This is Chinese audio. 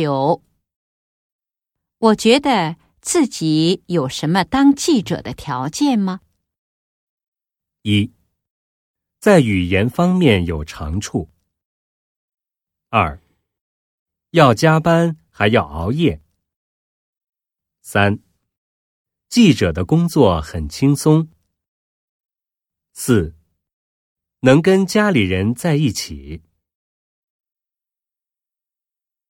九我觉得自己有什么当记者的条件吗？一在语言方面有长处。二要加班还要熬夜。三记者的工作很轻松。四能跟家里人在一起。